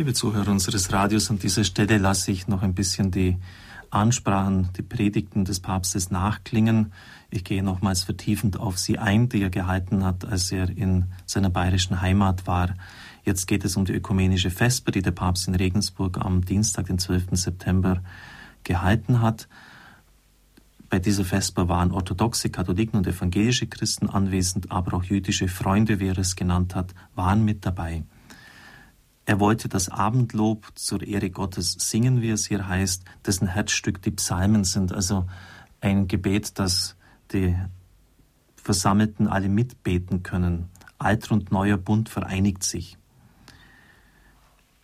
Liebe Zuhörer unseres Radios, an dieser Stelle lasse ich noch ein bisschen die Ansprachen, die Predigten des Papstes nachklingen. Ich gehe nochmals vertiefend auf sie ein, die er gehalten hat, als er in seiner bayerischen Heimat war. Jetzt geht es um die ökumenische Vesper, die der Papst in Regensburg am Dienstag, den 12. September, gehalten hat. Bei dieser Vesper waren orthodoxe Katholiken und evangelische Christen anwesend, aber auch jüdische Freunde, wie er es genannt hat, waren mit dabei. Er wollte das Abendlob zur Ehre Gottes singen, wie es hier heißt, dessen Herzstück die Psalmen sind, also ein Gebet, das die Versammelten alle mitbeten können. Alter und neuer Bund vereinigt sich.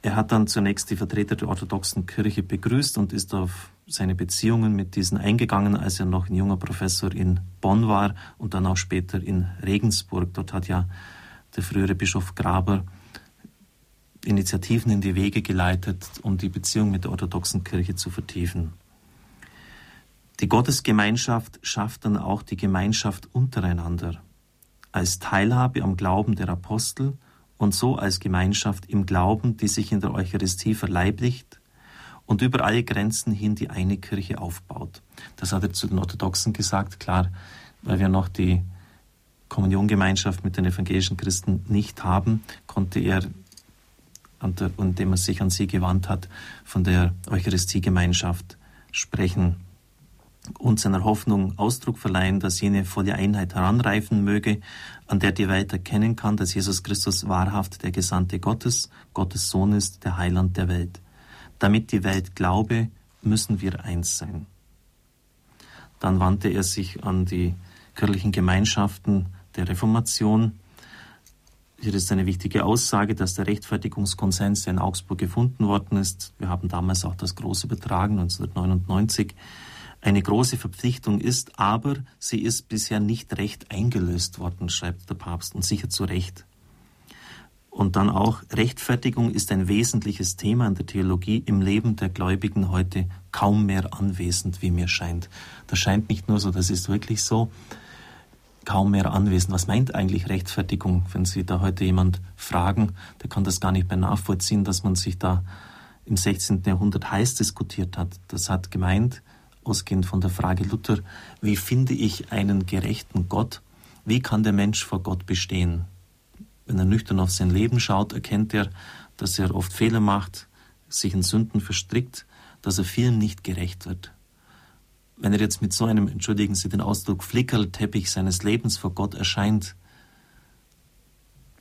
Er hat dann zunächst die Vertreter der orthodoxen Kirche begrüßt und ist auf seine Beziehungen mit diesen eingegangen, als er noch ein junger Professor in Bonn war und dann auch später in Regensburg. Dort hat ja der frühere Bischof Graber Initiativen in die Wege geleitet, um die Beziehung mit der orthodoxen Kirche zu vertiefen. Die Gottesgemeinschaft schafft dann auch die Gemeinschaft untereinander, als Teilhabe am Glauben der Apostel und so als Gemeinschaft im Glauben, die sich in der Eucharistie verleiblicht und über alle Grenzen hin die eine Kirche aufbaut. Das hat er zu den Orthodoxen gesagt, klar, weil wir noch die Kommuniongemeinschaft mit den evangelischen Christen nicht haben, konnte er, indem er sich an sie gewandt hat, von der Eucharistiegemeinschaft sprechen und seiner Hoffnung Ausdruck verleihen, dass jene volle Einheit heranreifen möge, an der die Welt erkennen kann, dass Jesus Christus wahrhaft der Gesandte Gottes, Gottes Sohn ist, der Heiland der Welt. Damit die Welt glaube, müssen wir eins sein. Dann wandte er sich an die kirchlichen Gemeinschaften der Reformation. Hier ist eine wichtige Aussage, dass der Rechtfertigungskonsens, in Augsburg gefunden worden ist, wir haben damals auch das große übertragen, 1999, eine große Verpflichtung ist, aber sie ist bisher nicht recht eingelöst worden, schreibt der Papst, und sicher zu Recht. Und dann auch, Rechtfertigung ist ein wesentliches Thema in der Theologie im Leben der Gläubigen heute kaum mehr anwesend, wie mir scheint. Das scheint nicht nur so, das ist wirklich so, kaum mehr anwesend. Was meint eigentlich Rechtfertigung? Wenn Sie da heute jemand fragen, der kann das gar nicht mehr nachvollziehen, dass man sich da im 16. Jahrhundert heiß diskutiert hat. Das hat gemeint, ausgehend von der Frage Luther, wie finde ich einen gerechten Gott? Wie kann der Mensch vor Gott bestehen? Wenn er nüchtern auf sein Leben schaut, erkennt er, dass er oft Fehler macht, sich in Sünden verstrickt, dass er vielen nicht gerecht wird. Wenn er jetzt mit so einem, entschuldigen Sie den Ausdruck, Flickerlteppich seines Lebens vor Gott erscheint,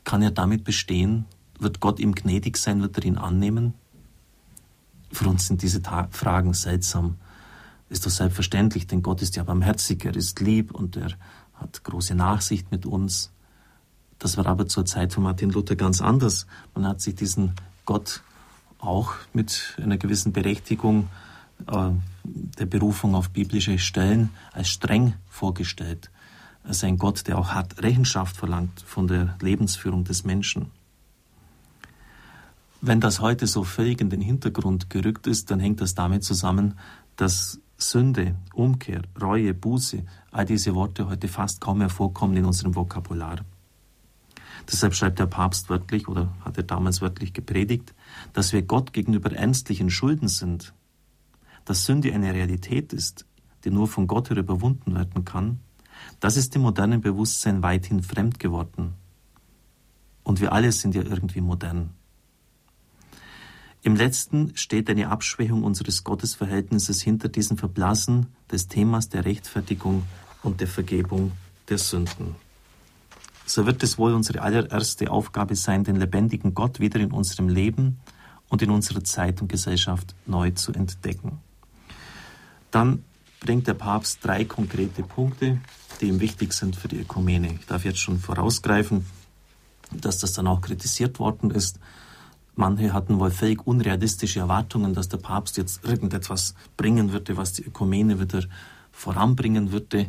kann er damit bestehen? Wird Gott ihm gnädig sein? Wird er ihn annehmen? Für uns sind diese Fragen seltsam ist das selbstverständlich, denn Gott ist ja barmherzig, er ist lieb und er hat große Nachsicht mit uns. Das war aber zur Zeit von Martin Luther ganz anders. Man hat sich diesen Gott auch mit einer gewissen Berechtigung äh, der Berufung auf biblische Stellen als streng vorgestellt. Als ein Gott, der auch hart Rechenschaft verlangt von der Lebensführung des Menschen. Wenn das heute so völlig in den Hintergrund gerückt ist, dann hängt das damit zusammen, dass Sünde, Umkehr, Reue, Buße, all diese Worte heute fast kaum mehr vorkommen in unserem Vokabular. Deshalb schreibt der Papst wörtlich oder hat er damals wörtlich gepredigt, dass wir Gott gegenüber ernstlichen Schulden sind, dass Sünde eine Realität ist, die nur von Gott überwunden werden kann, das ist dem modernen Bewusstsein weithin fremd geworden. Und wir alle sind ja irgendwie modern. Im letzten steht eine Abschwächung unseres Gottesverhältnisses hinter diesem Verblassen des Themas der Rechtfertigung und der Vergebung der Sünden. So wird es wohl unsere allererste Aufgabe sein, den lebendigen Gott wieder in unserem Leben und in unserer Zeit und Gesellschaft neu zu entdecken. Dann bringt der Papst drei konkrete Punkte, die ihm wichtig sind für die Ökumene. Ich darf jetzt schon vorausgreifen, dass das dann auch kritisiert worden ist Manche hatten wohl völlig unrealistische Erwartungen, dass der Papst jetzt irgendetwas bringen würde, was die Ökumene wieder voranbringen würde.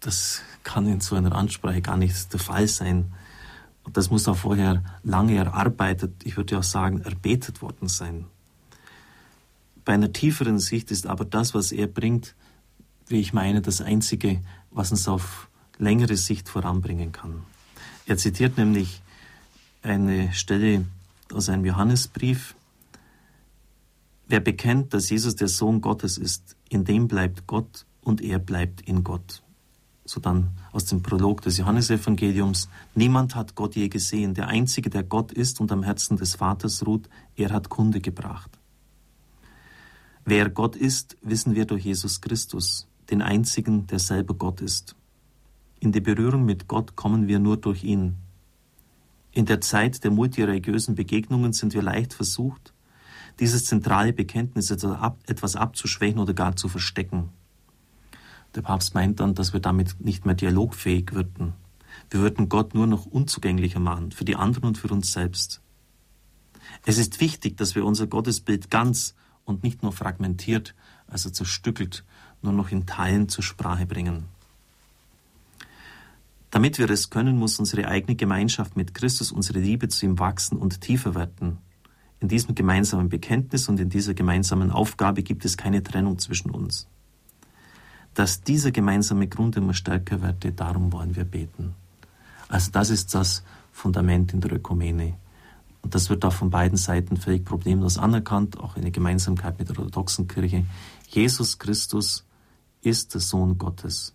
Das kann in so einer Ansprache gar nicht der Fall sein. Und das muss auch vorher lange erarbeitet, ich würde auch sagen, erbetet worden sein. Bei einer tieferen Sicht ist aber das, was er bringt, wie ich meine, das Einzige, was uns auf längere Sicht voranbringen kann. Er zitiert nämlich eine Stelle aus einem Johannesbrief. Wer bekennt, dass Jesus der Sohn Gottes ist, in dem bleibt Gott und er bleibt in Gott. So dann aus dem Prolog des Johannesevangeliums. Niemand hat Gott je gesehen. Der Einzige, der Gott ist und am Herzen des Vaters ruht, er hat Kunde gebracht. Wer Gott ist, wissen wir durch Jesus Christus, den Einzigen, der selber Gott ist. In die Berührung mit Gott kommen wir nur durch ihn. In der Zeit der multireligiösen Begegnungen sind wir leicht versucht, dieses zentrale Bekenntnis etwas abzuschwächen oder gar zu verstecken. Der Papst meint dann, dass wir damit nicht mehr dialogfähig würden. Wir würden Gott nur noch unzugänglicher machen, für die anderen und für uns selbst. Es ist wichtig, dass wir unser Gottesbild ganz und nicht nur fragmentiert, also zerstückelt, nur noch in Teilen zur Sprache bringen. Damit wir es können, muss unsere eigene Gemeinschaft mit Christus, unsere Liebe zu ihm wachsen und tiefer werden. In diesem gemeinsamen Bekenntnis und in dieser gemeinsamen Aufgabe gibt es keine Trennung zwischen uns. Dass dieser gemeinsame Grund immer stärker wird, darum wollen wir beten. Also das ist das Fundament in der Ökumene. Und das wird auch von beiden Seiten völlig problemlos anerkannt, auch eine Gemeinsamkeit mit der orthodoxen Kirche. Jesus Christus ist der Sohn Gottes.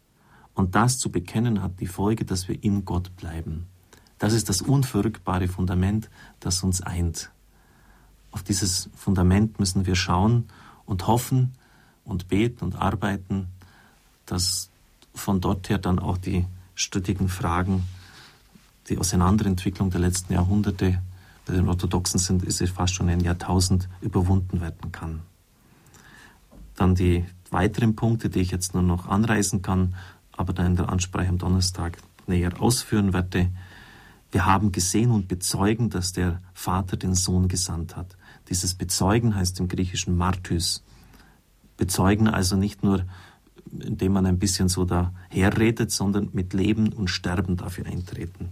Und das zu bekennen hat die Folge, dass wir in Gott bleiben. Das ist das unverrückbare Fundament, das uns eint. Auf dieses Fundament müssen wir schauen und hoffen und beten und arbeiten, dass von dort her dann auch die strittigen Fragen, die Auseinanderentwicklung der letzten Jahrhunderte bei den Orthodoxen sind, ist es fast schon ein Jahrtausend überwunden werden kann. Dann die weiteren Punkte, die ich jetzt nur noch anreißen kann, aber dann in der Ansprache am Donnerstag näher ausführen werde. Wir haben gesehen und bezeugen, dass der Vater den Sohn gesandt hat. Dieses Bezeugen heißt im Griechischen Martys. Bezeugen also nicht nur, indem man ein bisschen so daherredet, sondern mit Leben und Sterben dafür eintreten.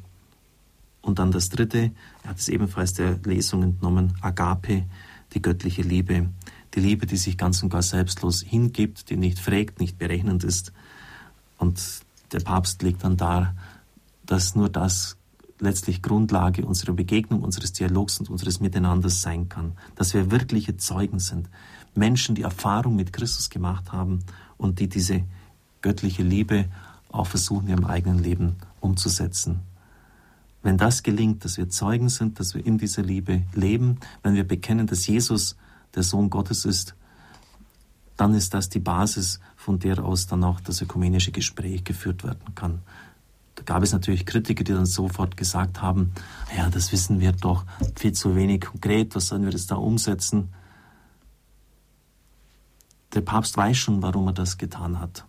Und dann das dritte, er hat es ebenfalls der Lesung entnommen, Agape, die göttliche Liebe. Die Liebe, die sich ganz und gar selbstlos hingibt, die nicht fragt, nicht berechnend ist. Und der Papst legt dann dar, dass nur das letztlich Grundlage unserer Begegnung, unseres Dialogs und unseres Miteinanders sein kann. Dass wir wirkliche Zeugen sind. Menschen, die Erfahrung mit Christus gemacht haben und die diese göttliche Liebe auch versuchen, in ihrem eigenen Leben umzusetzen. Wenn das gelingt, dass wir Zeugen sind, dass wir in dieser Liebe leben, wenn wir bekennen, dass Jesus der Sohn Gottes ist, dann ist das die Basis, von der aus dann auch das ökumenische Gespräch geführt werden kann. Da gab es natürlich Kritiker, die dann sofort gesagt haben, ja, das wissen wir doch viel zu wenig konkret, was sollen wir das da umsetzen? Der Papst weiß schon, warum er das getan hat,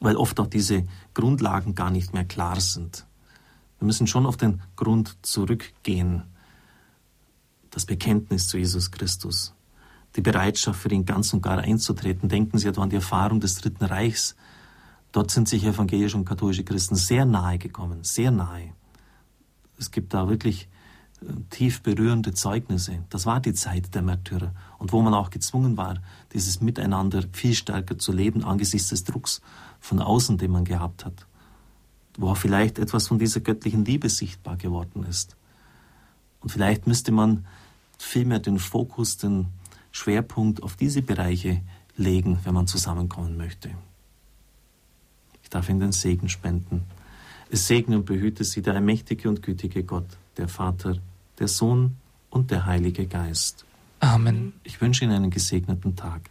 weil oft auch diese Grundlagen gar nicht mehr klar sind. Wir müssen schon auf den Grund zurückgehen. Das Bekenntnis zu Jesus Christus. Die Bereitschaft für ihn ganz und gar einzutreten. Denken Sie etwa an die Erfahrung des Dritten Reichs. Dort sind sich evangelische und katholische Christen sehr nahe gekommen, sehr nahe. Es gibt da wirklich äh, tief berührende Zeugnisse. Das war die Zeit der Märtyrer und wo man auch gezwungen war, dieses Miteinander viel stärker zu leben angesichts des Drucks von außen, den man gehabt hat wo vielleicht etwas von dieser göttlichen Liebe sichtbar geworden ist. Und vielleicht müsste man vielmehr den Fokus, den Schwerpunkt auf diese Bereiche legen, wenn man zusammenkommen möchte. Ich darf Ihnen den Segen spenden. Es segne und behüte Sie der allmächtige und gütige Gott, der Vater, der Sohn und der Heilige Geist. Amen. Ich wünsche Ihnen einen gesegneten Tag.